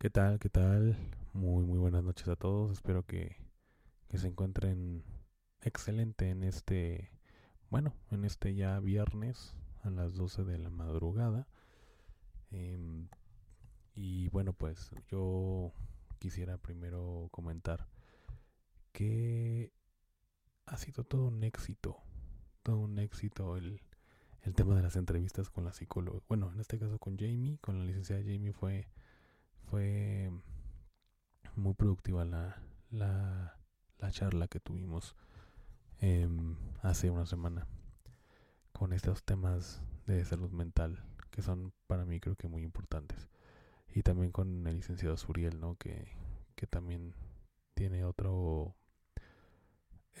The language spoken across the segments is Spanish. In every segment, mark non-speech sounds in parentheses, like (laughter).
¿Qué tal? ¿Qué tal? Muy, muy buenas noches a todos. Espero que, que se encuentren excelente en este, bueno, en este ya viernes a las 12 de la madrugada. Em, y bueno, pues yo quisiera primero comentar que ha sido todo un éxito, todo un éxito el, el tema de las entrevistas con la psicóloga. Bueno, en este caso con Jamie, con la licenciada Jamie fue fue muy productiva la, la, la charla que tuvimos em, hace una semana con estos temas de salud mental que son para mí creo que muy importantes. Y también con el licenciado Suriel no que, que también tiene otro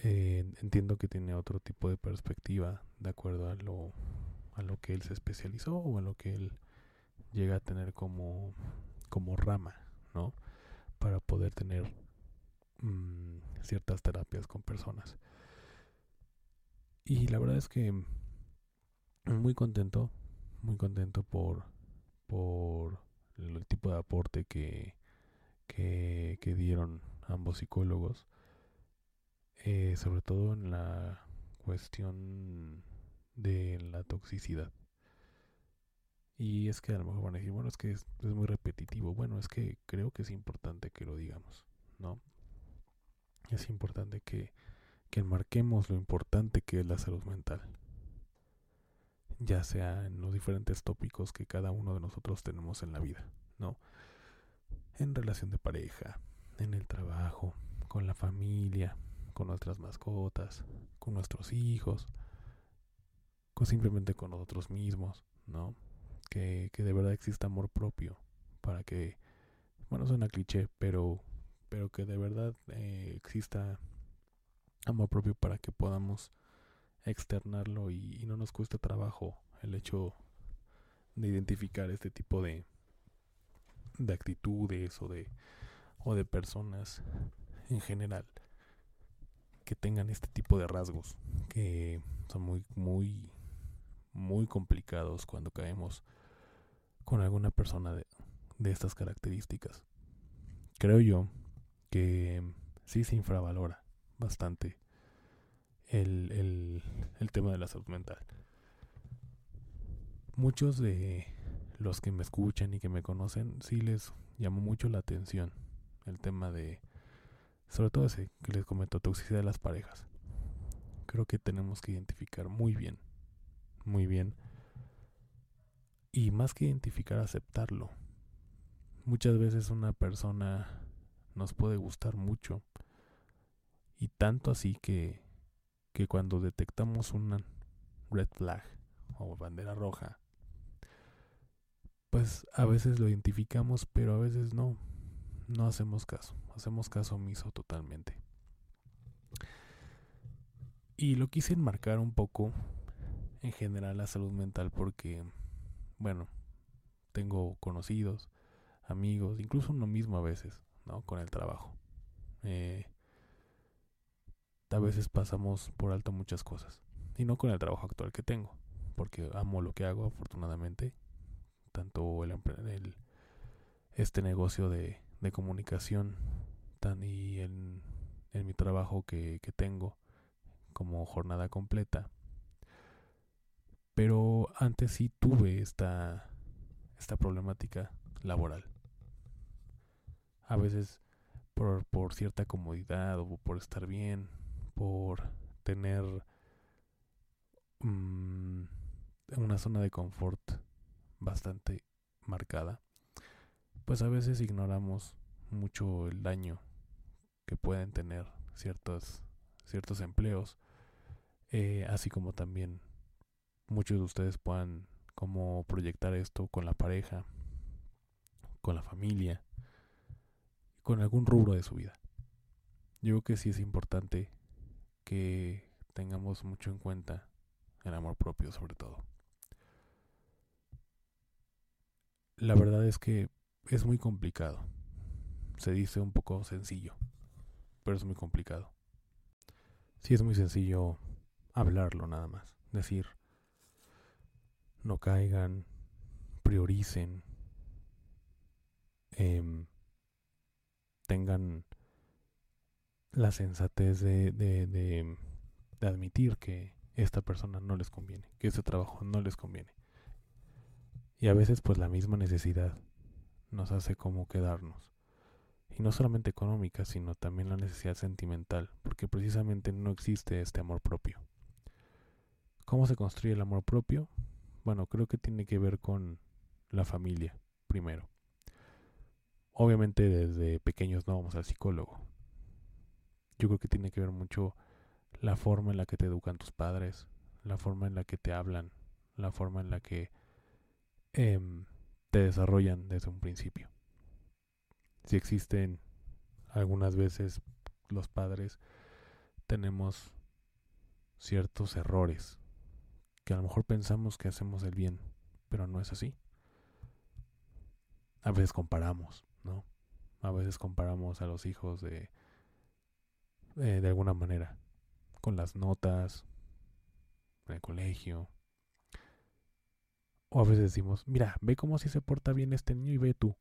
eh, entiendo que tiene otro tipo de perspectiva de acuerdo a lo a lo que él se especializó o a lo que él llega a tener como como rama, ¿no? Para poder tener mm, ciertas terapias con personas. Y la verdad es que muy contento, muy contento por, por el tipo de aporte que, que, dieron ambos psicólogos, eh, sobre todo en la cuestión de la toxicidad. Y es que a lo mejor van a decir, bueno, es que es, muy repetitivo. Bueno, es que creo que es importante que lo digamos, ¿no? Es importante que, que enmarquemos lo importante que es la salud mental. Ya sea en los diferentes tópicos que cada uno de nosotros tenemos en la vida, ¿no? En relación de pareja, en el trabajo, con la familia, con nuestras mascotas, con nuestros hijos, con simplemente con nosotros mismos, ¿no? Que, de verdad exista amor propio, para que, bueno, suena cliché, pero, pero que de verdad eh, exista amor propio para que podamos externarlo y, no nos cueste trabajo el hecho de identificar este tipo de, de actitudes o de, o de personas en general que tengan este tipo de rasgos que son muy muy muy complicados cuando caemos con alguna persona de, de estas características. Creo yo que sí se infravalora bastante el, el, el tema de la salud mental. Muchos de los que me escuchan y que me conocen sí les llamó mucho la atención el tema de, sobre todo ese que les comento, toxicidad de las parejas. Creo que tenemos que identificar muy bien, muy bien y más que identificar, aceptarlo. Muchas veces una persona nos puede gustar mucho. Y tanto así que, que cuando detectamos una red flag o bandera roja, pues a veces lo identificamos, pero a veces no. No hacemos caso. Hacemos caso omiso totalmente. Y lo quise enmarcar un poco en general la salud mental porque bueno, tengo conocidos, amigos, incluso uno mismo a veces, ¿no? Con el trabajo. Eh, a veces pasamos por alto muchas cosas. Y no con el trabajo actual que tengo, porque amo lo que hago, afortunadamente. Tanto el, el este negocio de, de comunicación tan y en, en mi trabajo que, que tengo como jornada completa pero antes sí tuve esta, esta problemática laboral. A veces por, por cierta comodidad o por estar bien, por tener mm, una zona de confort bastante marcada, pues a veces ignoramos mucho el daño que pueden tener ciertos, ciertos empleos, eh, así como también muchos de ustedes puedan cómo proyectar esto con la pareja, con la familia, con algún rubro de su vida. Yo creo que sí es importante que tengamos mucho en cuenta el amor propio sobre todo. La verdad es que es muy complicado. Se dice un poco sencillo, pero es muy complicado. Sí es muy sencillo hablarlo nada más. Decir, no caigan, prioricen, em, tengan la sensatez de, de, de, admitir que esta persona no les conviene, que este trabajo no les conviene. Y a veces pues la misma necesidad nos hace como quedarnos. Y no solamente económica, sino también la necesidad sentimental, porque precisamente no existe este amor propio. ¿Cómo se construye el amor propio? Bueno, creo que tiene que ver con la familia, primero. Obviamente desde pequeños no vamos al psicólogo. Yo creo que tiene que ver mucho la forma en la que te educan tus padres, la forma en la que te hablan, la forma en la que em, te desarrollan desde un principio. Si existen algunas veces los padres tenemos ciertos errores que a lo mejor pensamos que hacemos el bien, pero no es así. A veces comparamos, ¿no? A veces comparamos a los hijos de, eh, de alguna manera, con las notas, en el colegio. O a veces decimos, mira, ve cómo si se porta bien este niño y ve tú,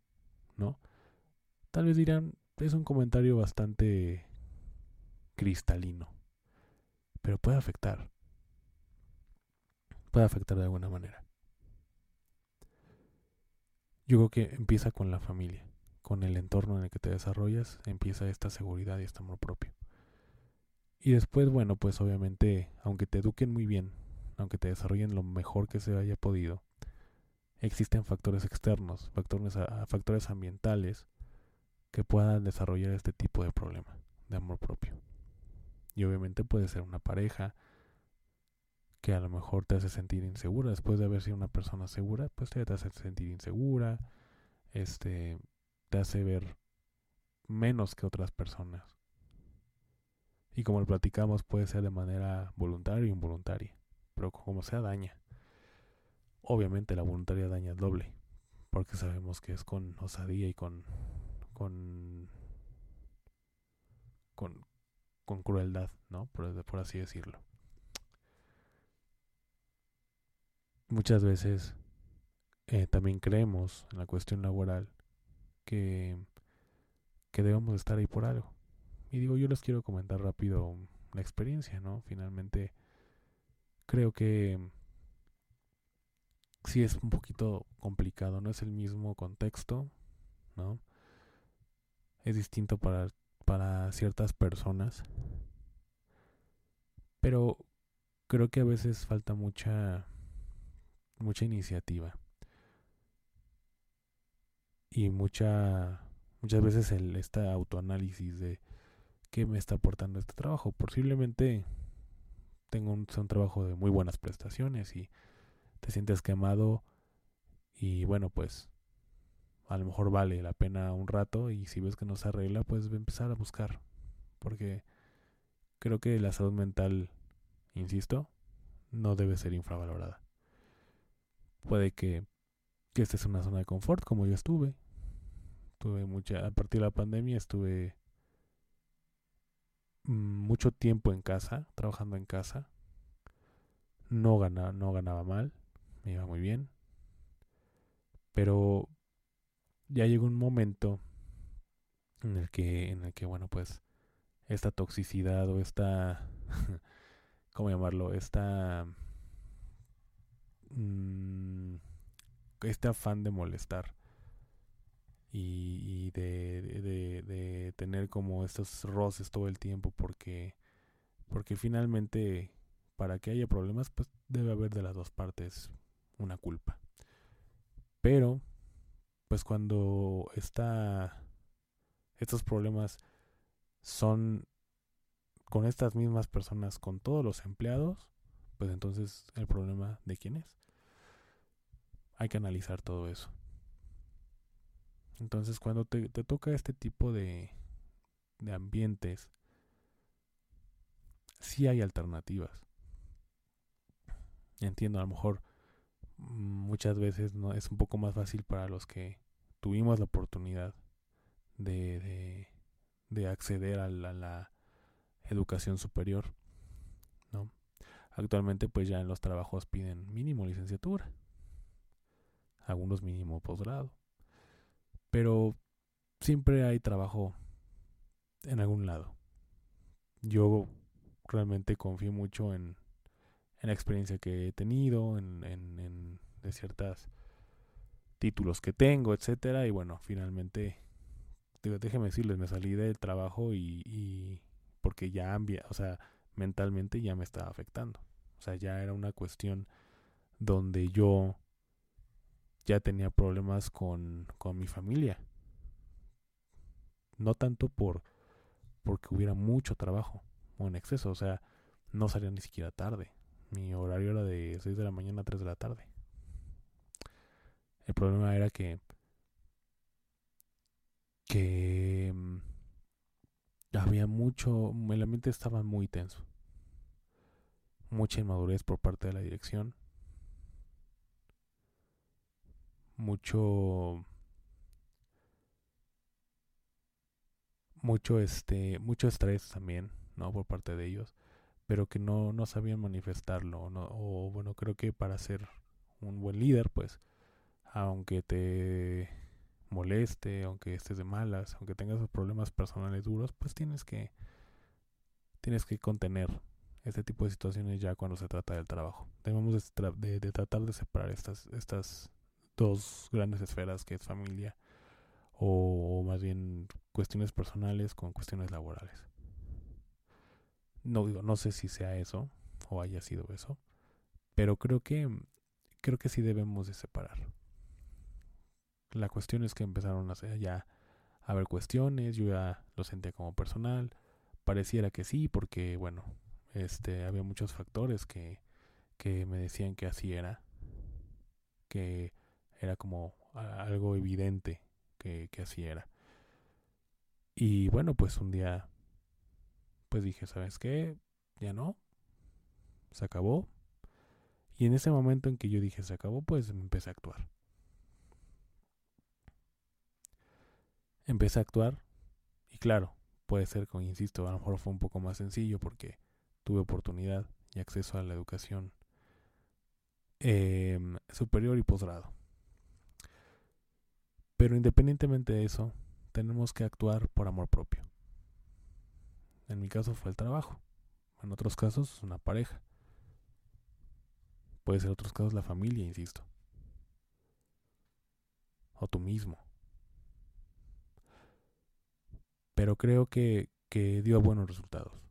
¿no? Tal vez dirán, es un comentario bastante cristalino, pero puede afectar puede afectar de alguna manera. Yo creo que empieza con la familia, con el entorno en el que te desarrollas, empieza esta seguridad y este amor propio. Y después, bueno, pues obviamente, aunque te eduquen muy bien, aunque te desarrollen lo mejor que se haya podido, existen factores externos, factores, factores ambientales que puedan desarrollar este tipo de problema de amor propio. Y obviamente puede ser una pareja, que a lo mejor te hace sentir insegura después de haber sido una persona segura, pues te hace sentir insegura, este, te hace ver menos que otras personas. Y como lo platicamos, puede ser de manera voluntaria o involuntaria, pero como sea daña. Obviamente la voluntaria daña doble, porque sabemos que es con osadía y con con con, con crueldad, ¿no? Por, por así decirlo. Muchas veces eh, también creemos en la cuestión laboral que, que debemos estar ahí por algo. Y digo, yo les quiero comentar rápido la experiencia, ¿no? Finalmente, creo que sí es un poquito complicado, no es el mismo contexto, ¿no? Es distinto para, para ciertas personas, pero creo que a veces falta mucha mucha iniciativa. Y mucha muchas veces el este autoanálisis de qué me está aportando este trabajo. Posiblemente tengo un, un trabajo de muy buenas prestaciones y te sientes quemado y bueno pues a lo mejor vale la pena un rato y si ves que no se arregla pues empezar a buscar. Porque creo que la salud mental insisto no debe ser infravalorada Puede que, que esta es una zona de confort, como yo estuve. Tuve mucha, a partir de la pandemia estuve mucho tiempo en casa, trabajando en casa. No ganaba, no ganaba mal, me iba muy bien. Pero ya llegó un momento en el que, en el que, bueno, pues, esta toxicidad o esta, (laughs) ¿cómo llamarlo? Esta Mm, este afán de molestar y, de, de, tener como estos roces todo el tiempo porque porque finalmente para que haya problemas pues debe haber de las dos partes una culpa. Pero pues cuando está estos problemas son con estas mismas personas con todos los empleados pues entonces el problema de quién es hay que analizar todo eso. Entonces cuando te, te toca este tipo de, de ambientes, sí hay alternativas. Entiendo, a lo mejor muchas veces no es un poco más fácil para los que tuvimos la oportunidad de, de, de acceder a la, la, educación superior, ¿no? Actualmente pues ya en los trabajos piden mínimo licenciatura, algunos mínimo posgrado, pero siempre hay trabajo en algún lado. Yo realmente confío mucho en, en la experiencia que he tenido, en, en, en de ciertas títulos que tengo, etcétera, y bueno, finalmente déjeme decirles, me salí del trabajo y, y porque ya, o sea, mentalmente ya me estaba afectando. O sea, ya era una cuestión donde yo ya tenía problemas con, con mi familia. No tanto por porque hubiera mucho trabajo o en exceso, o sea, no salía ni siquiera tarde. Mi horario era de 6 de la mañana a 3 de la tarde. El problema era que que mm, había mucho, el ambiente estaba muy tenso. Mucha inmadurez por parte de la dirección. Mucho mucho este mucho estrés también, ¿no? por parte de ellos, pero que no no sabían manifestarlo, ¿no? o bueno, creo que para ser un buen líder, pues aunque te moleste, aunque estés de malas, aunque tengas problemas personales duros, pues tienes que tienes que contener este tipo de situaciones ya cuando se trata del trabajo. Debemos de, tratar de separar estas estas dos grandes esferas que es familia o, más bien cuestiones personales con cuestiones laborales. No digo, no sé si sea eso o haya sido eso, pero creo que creo que sí debemos de separar. La cuestión es que empezaron a hacer ya a haber cuestiones, yo ya lo sentía como personal, pareciera que sí, porque bueno, este había muchos factores que, que me decían que así era, que era como algo evidente que, que así era. Y bueno, pues un día, pues dije, ¿sabes qué? Ya no, se acabó. Y en ese momento en que yo dije, se acabó, pues empecé a actuar. empecé a actuar y claro, puede ser, como insisto, a lo mejor fue un poco más sencillo porque tuve oportunidad y acceso a la educación em, superior y posgrado. Pero independientemente de eso, tenemos que actuar por amor propio. En mi caso fue el trabajo. En otros casos, una pareja. Puede ser en otros casos la familia, insisto. O tú mismo. pero creo que, que dio buenos resultados.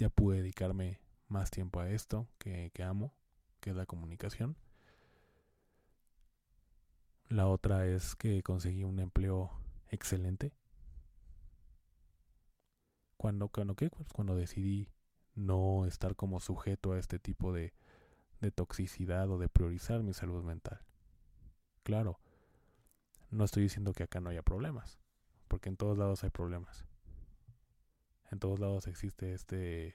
Ya pude dedicarme más tiempo a esto que, amo, que es la comunicación. La otra es que conseguí un empleo excelente. Cuando, cuando, ¿qué? Pues cuando decidí no estar como sujeto a este tipo de, de toxicidad o de priorizar mi salud mental. Claro, no estoy diciendo que acá no haya problemas porque en todos lados hay problemas. En todos lados existe este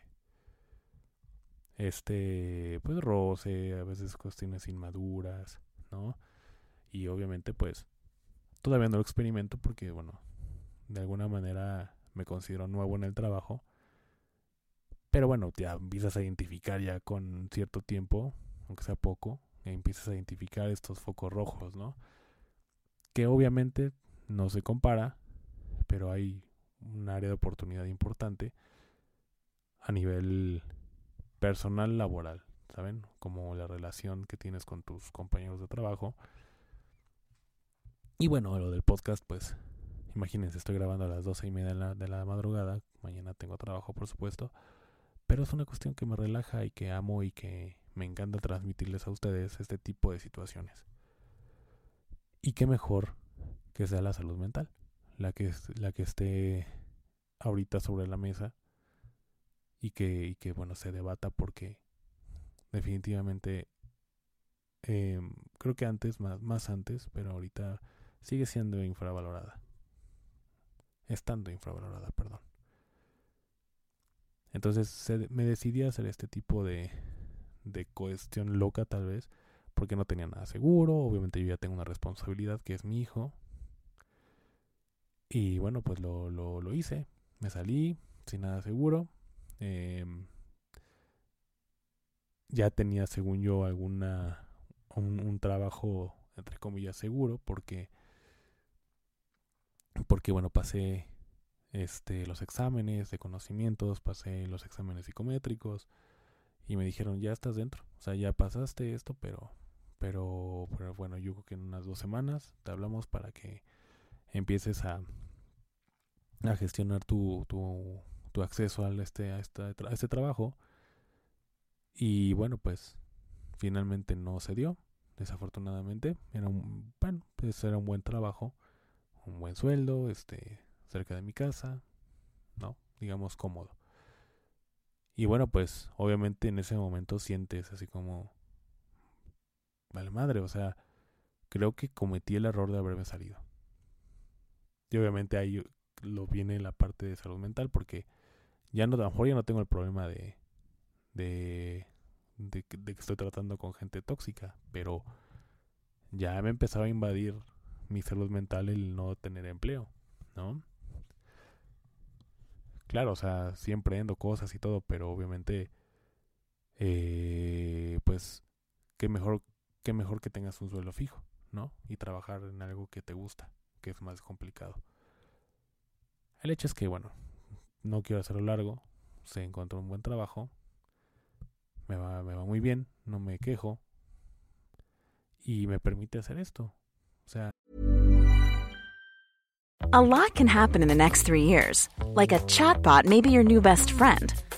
este pues roce, a veces cuestiones inmaduras, ¿no? Y obviamente pues todavía no lo experimento porque bueno, de alguna manera me considero nuevo en el trabajo. Pero bueno, ya empiezas a identificar ya con cierto tiempo, aunque sea poco, empiezas a identificar estos focos rojos, ¿no? Que obviamente no se compara pero hay un área de oportunidad importante a nivel personal laboral, ¿saben? Como la relación que tienes con tus compañeros de trabajo. Y bueno, lo del podcast, pues, imagínense, estoy grabando a las doce y media de la, de la madrugada, mañana tengo trabajo, por supuesto, pero es una cuestión que me relaja y que amo y que me encanta transmitirles a ustedes este tipo de situaciones. Y qué mejor que sea la salud mental la que, la que esté ahorita sobre la mesa y que, y que bueno se debata porque definitivamente Eh, creo que antes, más, más antes, pero ahorita sigue siendo infravalorada. Estando infravalorada, perdón. Entonces me decidí a hacer este tipo de, de cuestión loca tal vez, porque no tenía nada seguro, obviamente yo ya tengo una responsabilidad que es mi hijo. Y bueno, pues lo, lo, lo hice, me salí sin nada seguro. Eh, ya tenía, según yo, alguna un, trabajo entre comillas seguro, porque porque bueno pasé este los exámenes de conocimientos, pasé los exámenes psicométricos y me dijeron ya estás dentro, o sea ya pasaste esto, pero pero, pero bueno yo creo que en unas dos semanas te hablamos para que empieces a a gestionar tu, tu, tu acceso a este, a, a este trabajo y bueno, pues finalmente no se dio, desafortunadamente. Era un, bueno, pues era un buen trabajo, un buen sueldo, este, cerca de mi casa, ¿no? Digamos cómodo. Y bueno, pues obviamente en ese momento sientes así como, vale madre, o sea, creo que cometí el error de haberme salido. Y obviamente ahí lo viene la parte de salud mental porque ya no, a lo mejor ya no tengo el problema de, de, de, que estoy tratando con gente tóxica, pero ya me empezaba a invadir mi salud mental el no tener empleo, ¿no? Claro, o sea, siempre endo cosas y todo, pero obviamente, eh, pues, qué mejor, qué mejor que tengas un suelo fijo, ¿no? Y trabajar en algo que te gusta, que es más complicado. El hecho es que, bueno, no quiero hacerlo largo, se encontró un buen trabajo, me va, me va muy bien, no me quejo y me permite hacer esto. O sea. A lot can happen in the next three years. Like a chatbot may be your new best friend.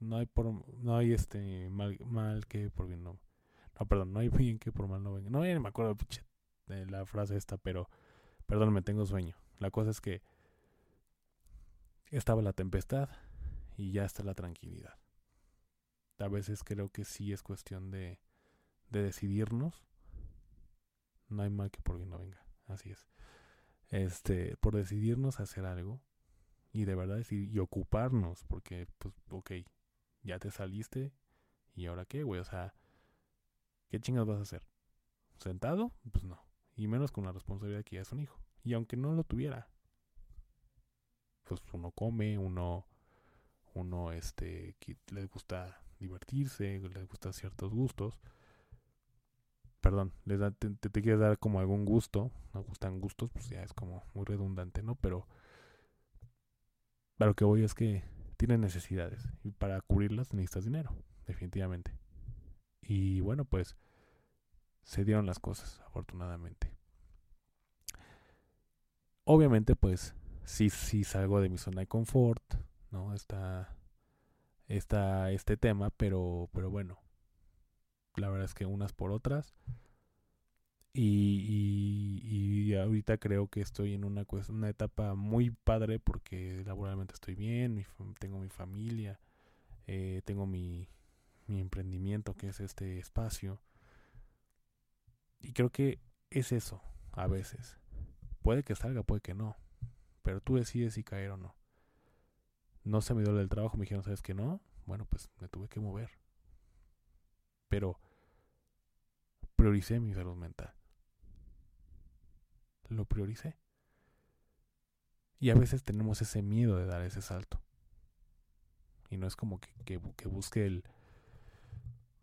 No hay, por, no hay este mal, mal que por bien no. No, perdón, no hay bien que por mal no venga. No, ya me acuerdo de la frase esta, pero perdón, me tengo sueño. La cosa es que estaba la tempestad y ya está la tranquilidad. A veces creo que sí es cuestión de, de decidirnos. No hay mal que por bien no venga. Así es. Este, por decidirnos a hacer algo y de verdad decir y ocuparnos, porque, pues, ok, ya te saliste y ahora qué, güey, o sea, ¿Qué chingas vas a hacer? ¿Sentado? Pues no. Y menos con la responsabilidad que ya es un hijo. Y aunque no lo tuviera, pues uno come, uno, uno, este, les gusta divertirse, les gusta ciertos gustos. Perdón, les da, te, te, quieres dar como algún gusto, no gustan gustos, pues ya es como muy redundante, ¿no? Pero, lo que voy es que tienen necesidades y para cubrirlas necesitas dinero, definitivamente. Y bueno, pues se dieron las cosas, afortunadamente. Obviamente, pues sí, sí salgo de mi zona de confort, ¿no? Está, está este tema, pero, pero bueno, la verdad es que unas por otras. Y, y, ahorita creo que estoy en una, una etapa muy padre porque laboralmente estoy bien, tengo mi familia, eh, tengo mi, mi emprendimiento, que es este espacio. Y creo que es eso, a veces. Puede que salga, puede que no. Pero tú decides si caer o no. No se me dio el trabajo, me dijeron, ¿sabes que no? Bueno, pues me tuve que mover. Pero prioricé mi salud mental. Lo prioricé. Y a veces tenemos ese miedo de dar ese salto. Y no es como que, que, busque el,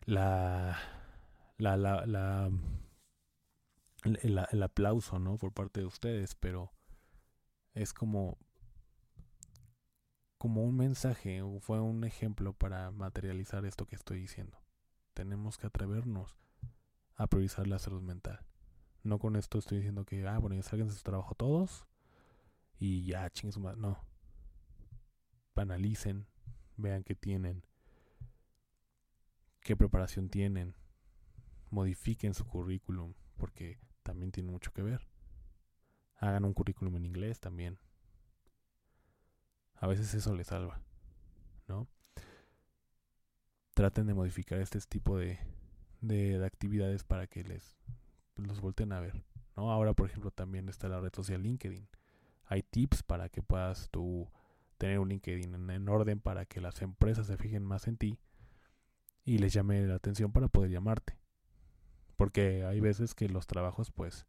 la, la, la, la el, el, aplauso, ¿no? Por parte de ustedes, pero es como como un mensaje fue un ejemplo para materializar esto que estoy diciendo. Tenemos que atrevernos a priorizar la salud mental. No con esto estoy diciendo que, ah, bueno, ya salgan de su trabajo todos y ya chinguen su madre. No. Analicen, vean qué tienen, qué preparación tienen, modifiquen su currículum, porque también tiene mucho que ver. Hagan un currículum en inglés también. A veces eso les salva, ¿no? Traten de modificar este tipo de, de, actividades para que les los volten a ver, ¿no? Ahora, por ejemplo, también está la red social LinkedIn. Hay tips para que puedas tú tener un LinkedIn en, orden para que las empresas se fijen más en ti y les llame la atención para poder llamarte. Porque hay veces que los trabajos pues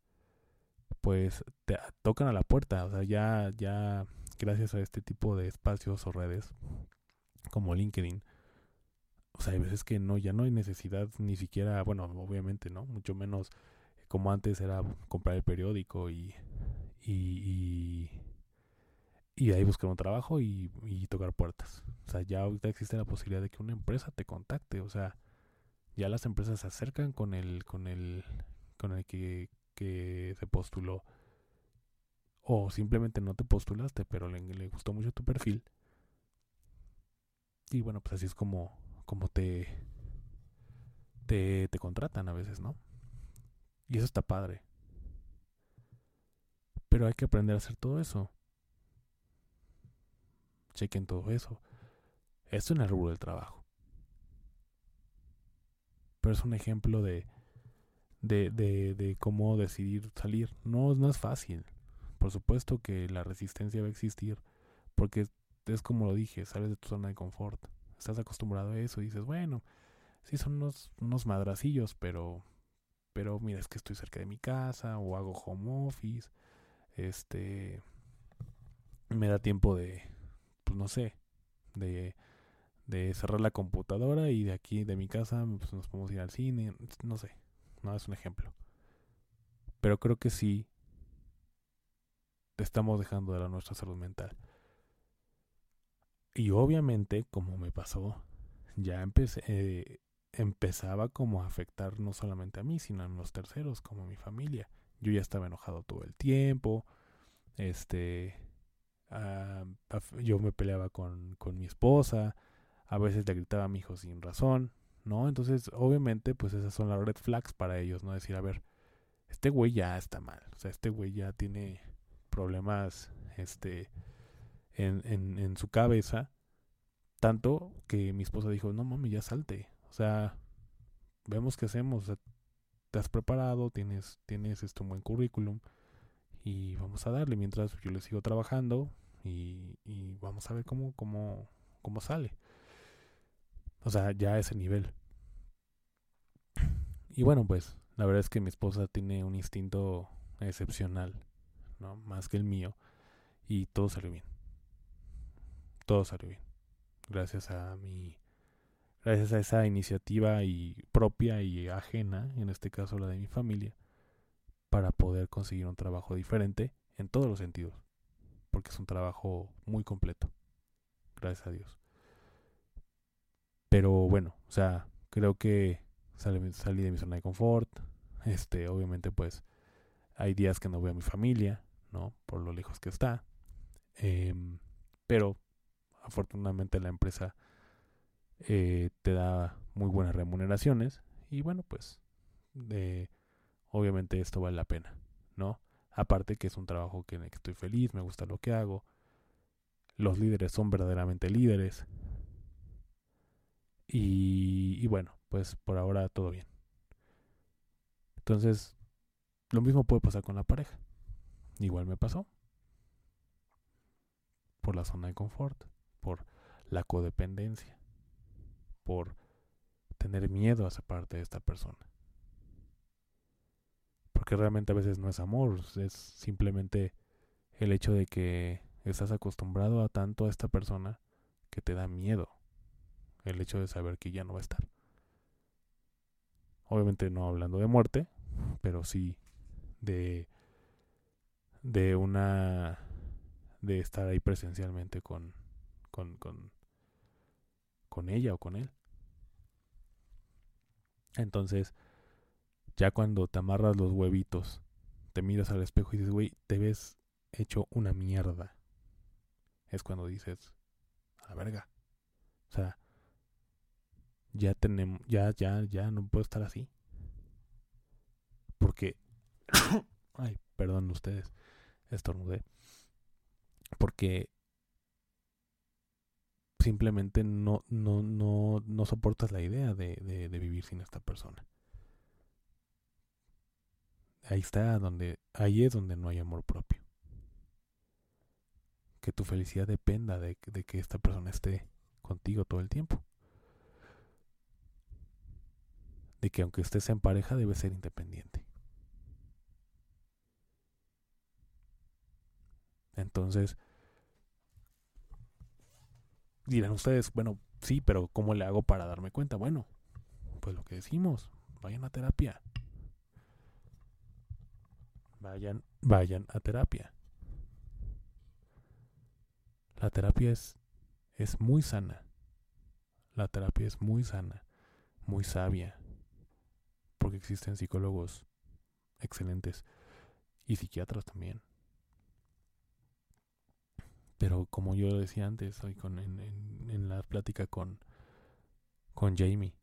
pues te tocan a la puerta, o sea, ya ya gracias a este tipo de espacios o redes como LinkedIn, o sea, hay veces que no ya no hay necesidad ni siquiera, bueno, obviamente, ¿no? Mucho menos como antes era comprar el periódico y y, y, ahí buscar un trabajo y, y, tocar puertas. O sea, ya ahorita existe la posibilidad de que una empresa te contacte. O sea, ya las empresas se acercan con el, con el, con el que, que se postuló. O simplemente no te postulaste, pero le, le gustó mucho tu perfil. Y bueno, pues así es como, como te, te, te contratan a veces, ¿no? Y eso está padre. Pero hay que aprender a hacer todo eso. Chequen todo eso. Esto en el rubro del trabajo. Pero es un ejemplo de, de, de, cómo decidir salir. No, no es fácil. Por supuesto que la resistencia va a existir. Porque es como lo dije, sales de tu zona de confort. Estás acostumbrado a eso y dices, bueno, sí son unos, unos madracillos, pero, pero mira, es que estoy cerca de mi casa o hago home office este me da tiempo de pues no sé de, de cerrar la computadora y de aquí de mi casa pues, nos podemos ir al cine no sé no es un ejemplo. Pero creo que sí estamos dejando de la nuestra salud mental. Y obviamente como me pasó ya empecé eh, empezaba como a afectar no solamente a mí sino a los terceros como a mi familia yo ya estaba enojado todo el tiempo. Este. Ah, yo me peleaba con, con mi esposa. A veces le gritaba a mi hijo sin razón. ¿No? Entonces, obviamente, pues esas son las red flags para ellos, ¿no? Decir, a ver, este güey ya está mal. O sea, este güey ya tiene problemas este, en, en, en su cabeza. Tanto que mi esposa dijo, no mami, ya salte. O sea, vemos qué hacemos te has preparado, tienes, tienes este, un buen currículum y vamos a darle mientras yo le sigo trabajando y, y vamos a ver cómo, cómo, cómo sale. O sea, ya a ese nivel. Y bueno, pues la verdad es que mi esposa tiene un instinto excepcional, ¿no? Más que el mío. Y todo salió bien. Todo salió bien. Gracias a mi gracias a esa iniciativa y propia y ajena, en este caso la de mi familia, para poder conseguir un trabajo diferente en todos los sentidos, porque es un trabajo muy completo, gracias a Dios. Pero bueno, o sea, creo que salí, de mi zona de confort, este, obviamente pues hay días que no veo a mi familia, ¿no? Por lo lejos que está, em, pero afortunadamente la empresa eh, te da muy buenas remuneraciones y bueno, pues obviamente esto vale la pena, ¿no? Aparte que es un trabajo que, que estoy feliz, me gusta lo que hago, los líderes son verdaderamente líderes y bueno, pues por ahora todo bien. Entonces, lo mismo puede pasar con la pareja. Igual me pasó. Por la zona de confort, por la codependencia por tener miedo a parte de esta persona. porque realmente a veces no es amor, es simplemente el hecho de que estás acostumbrado a tanto a esta persona que te da miedo el hecho de saber que ya no va a estar. Obviamente no hablando de muerte, pero sí de de una de estar ahí presencialmente con con con con ella o con él. Entonces, ya cuando te amarras los huevitos, te miras al espejo y dices, güey, te ves hecho una mierda. Es cuando dices, a la verga. O sea, ya tenemos, ya, ya, ya no puedo estar así. Porque, (coughs) ay, perdón ustedes, estornudé. Porque simplemente no, no, no, no soportas la idea de, de, vivir sin esta persona. Ahí está donde, ahí es donde no hay amor propio. Que tu felicidad dependa de, de que esta persona esté contigo todo el tiempo. De que aunque estés en pareja debe ser independiente. Entonces, dirán ustedes, bueno, sí, pero ¿cómo le hago para darme cuenta? Bueno, pues lo que decimos, vayan a terapia. Vayan, vayan a terapia. La terapia es, es muy sana. La terapia es muy sana, muy sabia, porque existen psicólogos excelentes y psiquiatras también. Pero como yo decía antes, hoy con, en, en, en la plática con, con Jamie,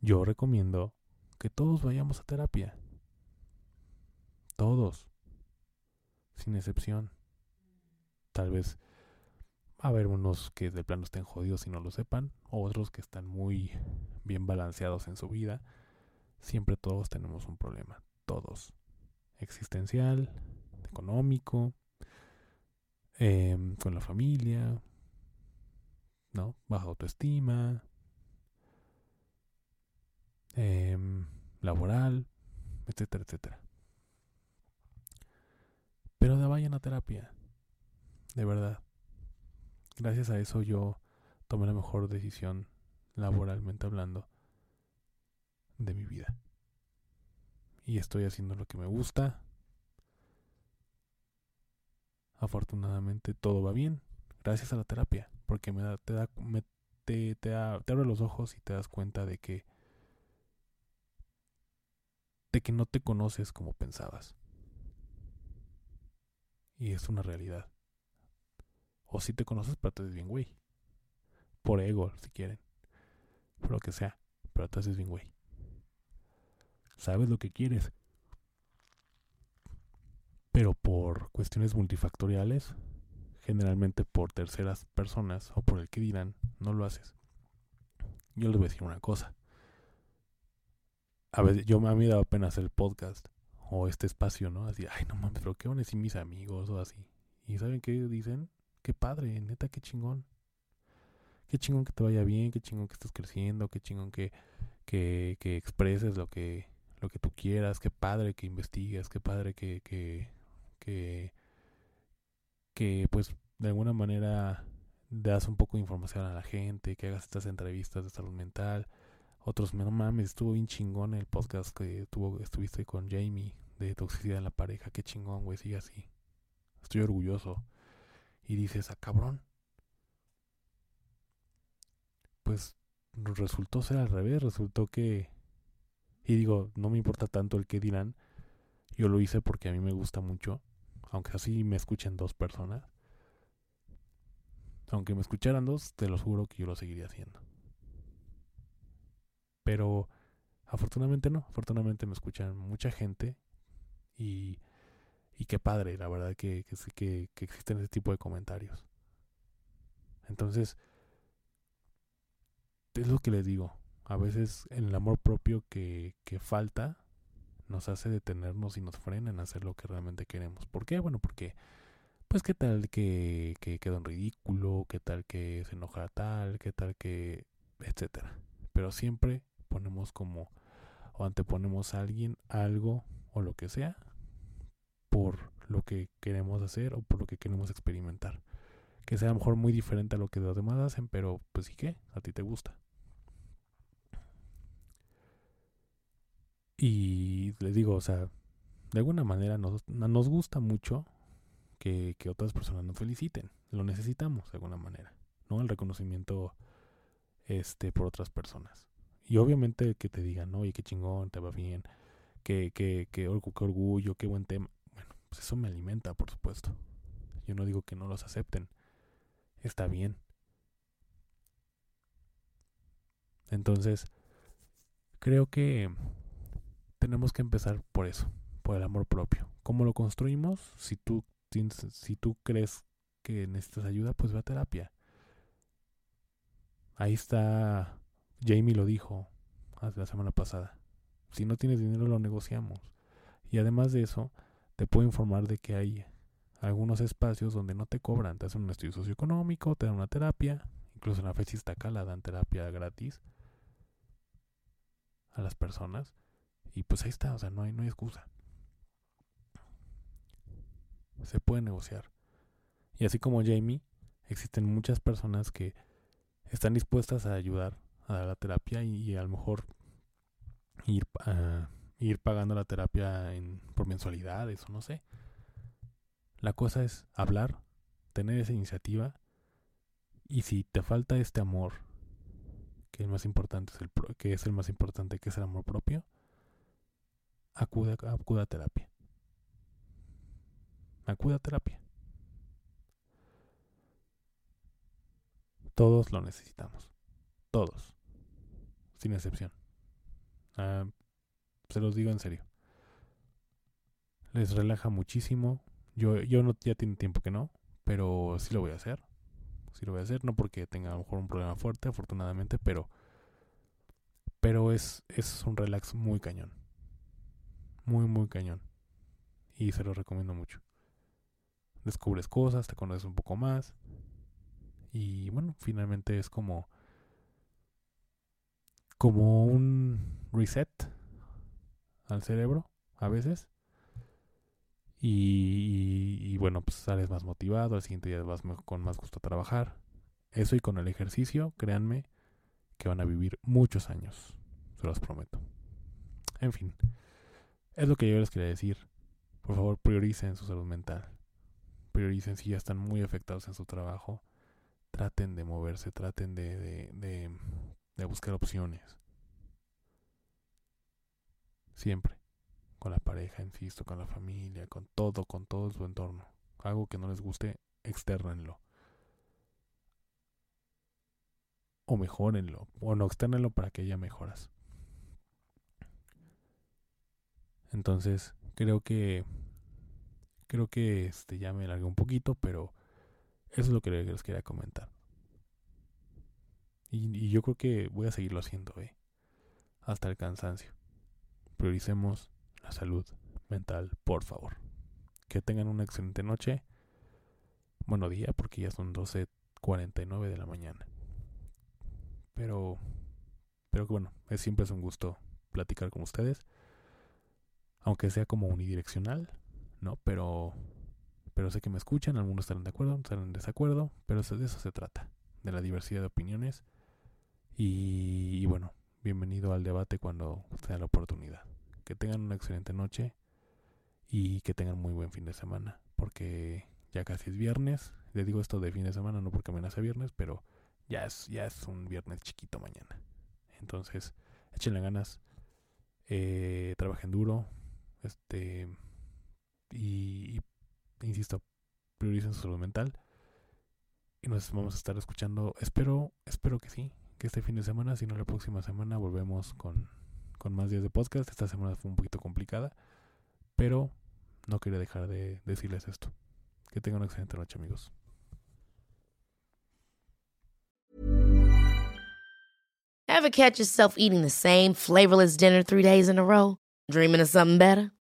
yo recomiendo que todos vayamos a terapia. Todos. Sin excepción. Tal vez va a haber unos que de plano estén jodidos y no lo sepan, otros que están muy bien balanceados en su vida. Siempre todos tenemos un problema. Todos. Existencial, económico, eh, con la familia, ¿no? Baja autoestima, eh, laboral, etcétera, etcétera. Pero de vayan a terapia, de verdad. Gracias a eso yo tomé la mejor decisión laboralmente hablando de mi vida. Y estoy haciendo lo que me gusta, afortunadamente todo va bien gracias a la terapia porque me da, te da te, te, te abre los ojos y te das cuenta de que de que no te conoces como pensabas. Y es una realidad. O si te conoces pero te haces bien güey. Por ego si quieren. Por lo que sea pero te haces bien güey. Sabes lo que quieres pero por cuestiones multifactoriales, generalmente por terceras personas o por el que dirán, no lo haces. Yo les voy a decir una cosa. A veces yo me ha dado pena hacer el podcast o este espacio, ¿no? Así, ay, no mames, pero qué van a decir mis amigos o así. ¿Y saben qué dicen? Qué padre, neta, qué chingón. Qué chingón que te vaya bien, qué chingón que estés creciendo, qué chingón que, que, que expreses lo que, lo que tú quieras, qué padre que investigues, qué padre que que, que pues de alguna manera das un poco de información a la gente, que hagas estas entrevistas de salud mental. Otros, no mames, estuvo bien chingón el podcast que tuvo, estuviste con Jamie de toxicidad en la pareja. Qué chingón, güey, sigue así. Estoy orgulloso. Y dices, ah, cabrón. Pues resultó ser al revés, resultó que... Y digo, no me importa tanto el que dirán. Yo lo hice porque a mí me gusta mucho aunque así me escuchen dos personas, aunque me escucharan dos, te lo juro que yo lo seguiría haciendo. Pero afortunadamente no, afortunadamente me escuchan mucha gente y, y qué padre, la verdad que, que, que, existen ese tipo de comentarios. Entonces, es lo que les digo. A veces el amor propio que, que falta nos hace detenernos y nos frena en hacer lo que realmente queremos. ¿Por qué? Bueno, porque, pues, qué tal que, que queda en ridículo, qué tal que se enoja tal, qué tal que, etcétera. Pero siempre ponemos como o anteponemos a alguien, algo o lo que sea por lo que queremos hacer o por lo que queremos experimentar. Que sea a lo mejor muy diferente a lo que los demás hacen, pero pues sí que a ti te gusta. Y les digo, o sea, de alguna manera nos, nos gusta mucho que, que, otras personas nos feliciten. Lo necesitamos de alguna manera, ¿no? El reconocimiento este, por otras personas. Y obviamente que te digan, oye, qué chingón, te va bien, qué, qué, qué, qué orgullo, qué buen tema. Bueno, pues eso me alimenta, por supuesto. Yo no digo que no los acepten. Está bien. Entonces, creo que tenemos que empezar por eso, por el amor propio. ¿Cómo lo construimos? Si tú, si tú crees que necesitas ayuda, pues ve a terapia. Ahí está, Jamie lo dijo la semana pasada. Si no tienes dinero lo negociamos. Y además de eso, te puedo informar de que hay algunos espacios donde no te cobran, te hacen un estudio socioeconómico, te dan una terapia, incluso en la fecha acá la dan terapia gratis a las personas. Y pues ahí está, o sea, no hay, no hay excusa. Se puede negociar. Y así como Jamie, existen muchas personas que están dispuestas a ayudar a dar la terapia y, a lo mejor ir, ir pagando la terapia por mensualidades o no sé. La cosa es hablar, tener esa iniciativa y si te falta este amor, que el más importante es el que es el más importante, que es el amor propio, acude, acude a terapia. Acude a terapia. Todos lo necesitamos. Todos. Sin excepción. Ah, se los digo en serio. Les relaja muchísimo. Yo, yo no, ya tiene tiempo que no, pero sí lo voy a hacer. Sí lo voy a hacer, no porque tenga a lo mejor un problema fuerte, afortunadamente, pero pero es, es un relax muy cañón. Muy, muy cañón. Y se lo recomiendo mucho. Descubres cosas, te conoces un poco más. Y bueno, finalmente es como como un reset al cerebro a veces. Y, bueno, pues sales más motivado, al siguiente día vas con más gusto a trabajar. Eso y con el ejercicio, créanme que van a vivir muchos años, se los prometo. En fin, es lo que yo les quería decir. Por favor, prioricen su salud mental. Prioricen si ya están muy afectados en su trabajo traten de moverse, traten de, de, de, buscar opciones. Siempre. Con la pareja, insisto, con la familia, con todo, con todo su entorno. Algo que no les guste, externenlo. O mejorenlo. O no externenlo para que haya mejoras. Entonces, creo que. Creo que este ya me largué un poquito, pero eso es lo que les quería comentar. Y, yo creo que voy a seguirlo haciendo, eh. Hasta el cansancio. Prioricemos la salud mental, por favor. Que tengan una excelente noche. Bueno, día, porque ya son 12.49 de la mañana. Pero, pero bueno, es, siempre es un gusto platicar con ustedes. Aunque sea como unidireccional, ¿no? Pero pero sé que me escuchan, algunos estarán de acuerdo, estarán en desacuerdo, pero de eso se trata, de la diversidad de opiniones. Y, bueno, bienvenido al debate cuando sea la oportunidad. Que tengan una excelente noche y que tengan muy buen fin de semana, porque ya casi es viernes. Le digo esto de fin de semana no porque me nace viernes, pero ya es, ya es un viernes chiquito mañana. Entonces, échenle ganas, eh, trabajen duro, este y, insisto, prioricen su salud mental. Y nos vamos a estar escuchando, espero, espero que sí, que este fin de semana, si no la próxima semana, volvemos con, con más días de podcast. Esta semana fue un poquito complicada, pero no quería dejar de decirles esto. Que tengan una excelente noche, amigos. Ever catch yourself eating the same flavorless dinner three days in a row? Dreaming of something better?